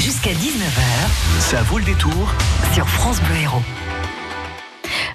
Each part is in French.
Jusqu'à 19h, ça vaut le détour sur France Bleu Héros.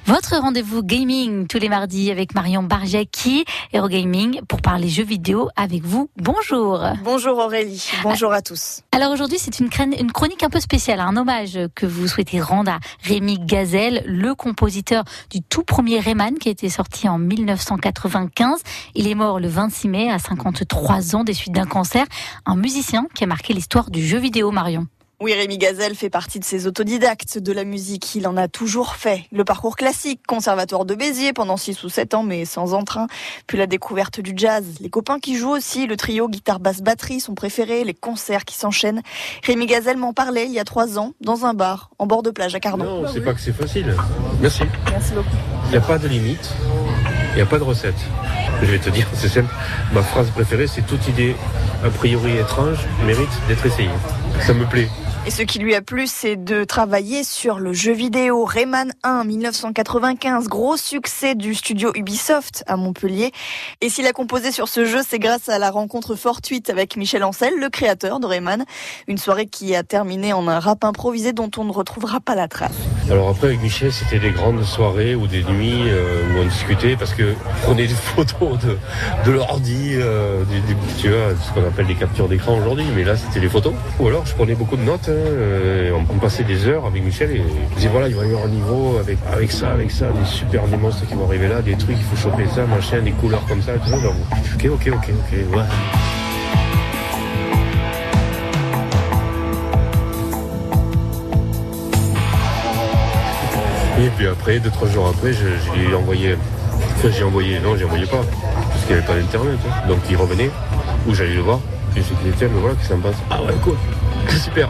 Votre rendez-vous gaming tous les mardis avec Marion Barjaki, Hero Gaming, pour parler jeux vidéo avec vous. Bonjour. Bonjour Aurélie. Bonjour à tous. Alors aujourd'hui, c'est une, une, chronique un peu spéciale, un hommage que vous souhaitez rendre à Rémi Gazelle, le compositeur du tout premier Rayman qui a été sorti en 1995. Il est mort le 26 mai à 53 ans des suites d'un cancer. Un musicien qui a marqué l'histoire du jeu vidéo Marion. Oui, Rémi Gazelle fait partie de ces autodidactes de la musique. Il en a toujours fait. Le parcours classique, conservatoire de Béziers pendant 6 ou 7 ans, mais sans entrain. Puis la découverte du jazz. Les copains qui jouent aussi, le trio guitare basse batterie, son préféré, les concerts qui s'enchaînent. Rémi Gazelle m'en parlait il y a 3 ans, dans un bar, en bord de plage à Cardon. Non, c'est pas que c'est facile. Merci. Merci beaucoup. Il n'y a pas de limite. Il n'y a pas de recette. Je vais te dire, c'est simple. Ma phrase préférée, c'est toute idée a priori étrange mérite d'être essayée. Ça me plaît. Et ce qui lui a plu, c'est de travailler sur le jeu vidéo Rayman 1 1995, gros succès du studio Ubisoft à Montpellier. Et s'il a composé sur ce jeu, c'est grâce à la rencontre fortuite avec Michel Ancel, le créateur de Rayman. Une soirée qui a terminé en un rap improvisé dont on ne retrouvera pas la trace. Alors après, avec Michel, c'était des grandes soirées ou des nuits euh, où on discutait parce que prenait des photos de, de l'ordi, euh, tu vois, ce qu'on appelle des captures d'écran aujourd'hui, mais là c'était les photos. Ou alors je prenais beaucoup de notes euh, on, passait des heures avec Michel et on disait voilà, il va y avoir un niveau avec, avec ça, avec ça, des super des monstres qui vont arriver là, des trucs, il faut choper ça, machin, des couleurs comme ça, tout ça. ok, ok, ok, ok, ouais. Puis après, deux, trois jours après, je, je lui ai envoyé. Enfin, j'ai envoyé, non, j'ai envoyé pas, parce qu'il n'y avait pas d'internet. Hein. Donc il revenait, ou j'allais le voir, et j'ai dit, tiens, mais voilà, qu'est-ce que ça me passe? Ah ouais, cool, super.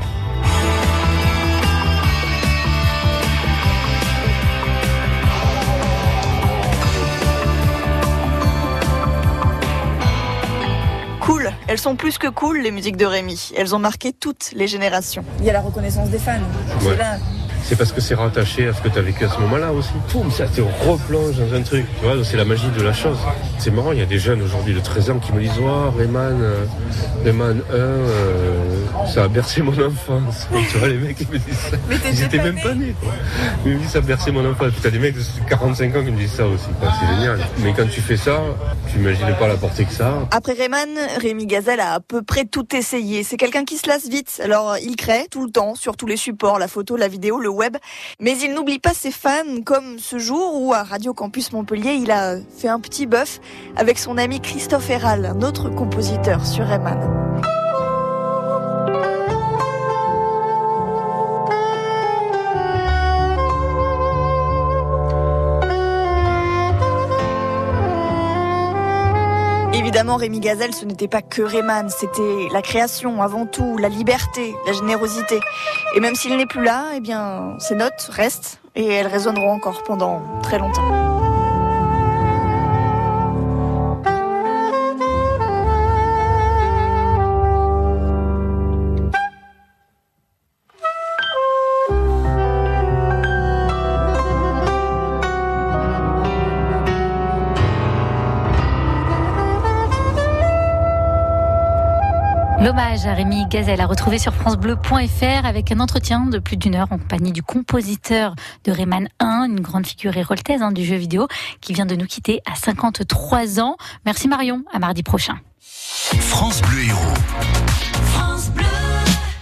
Cool, elles sont plus que cool les musiques de Rémi. Elles ont marqué toutes les générations. Il y a la reconnaissance des fans. Ouais. C'est parce que c'est rattaché à ce que tu as vécu à ce moment-là aussi. Poum, ça te replonge dans un truc. Tu vois, c'est la magie de la chose. C'est marrant, il y a des jeunes aujourd'hui de 13 ans qui me disent Oh, Rayman, euh, Rayman 1, euh, ça a bercé mon enfance. tu vois, les mecs, ils me disent ça. Mais Ils étaient même pas nés, quoi. Ils me disent ça a bercé mon enfance. T'as des mecs de 45 ans qui me disent ça aussi. C'est génial. Mais quand tu fais ça, tu imagines pas la portée que ça. Après Rayman, Rémi Gazelle a à peu près tout essayé. C'est quelqu'un qui se lasse vite. Alors il crée tout le temps sur tous les supports, la photo, la vidéo, le Mais il n'oublie pas ses fans comme ce jour où à Radio Campus Montpellier, il a fait un petit bœuf avec son ami Christophe Héral, un autre compositeur sur Rayman. Évidemment, Rémi Gazelle, ce n'était pas que Rayman, c'était la création avant tout, la liberté, la générosité. Et même s'il n'est plus là, eh bien, ces notes restent et elles résonneront encore pendant très longtemps. L'hommage à Rémi Gazelle à retrouver sur francebleu.fr avec un entretien de plus d'une heure en compagnie du compositeur de Rayman 1, une grande figure héroltaise hein, du jeu vidéo qui vient de nous quitter à 53 ans. Merci Marion, à mardi prochain. France Bleu Héros. France Bleu.